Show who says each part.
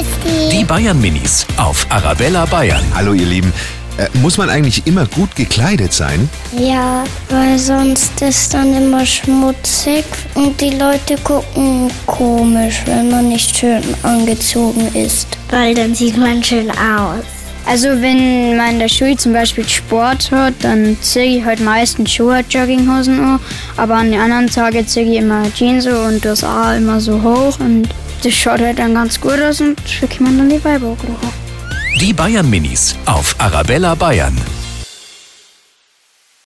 Speaker 1: Ist
Speaker 2: Die Bayern Minis auf Arabella Bayern.
Speaker 3: Hallo ihr Lieben. Äh, muss man eigentlich immer gut gekleidet sein?
Speaker 1: Ja, weil sonst ist dann immer schmutzig und die Leute gucken komisch, wenn man nicht schön angezogen ist. Weil dann sieht man schön aus.
Speaker 4: Also wenn man in der Schule zum Beispiel Sport hat, dann ziehe ich halt meistens Schuhe, Jogginghosen an, aber an den anderen Tagen ziehe ich immer Jeans an und das auch immer so hoch und das schaut halt dann ganz gut aus und da kann dann die Weiber
Speaker 2: Die Bayern Minis auf Arabella Bayern.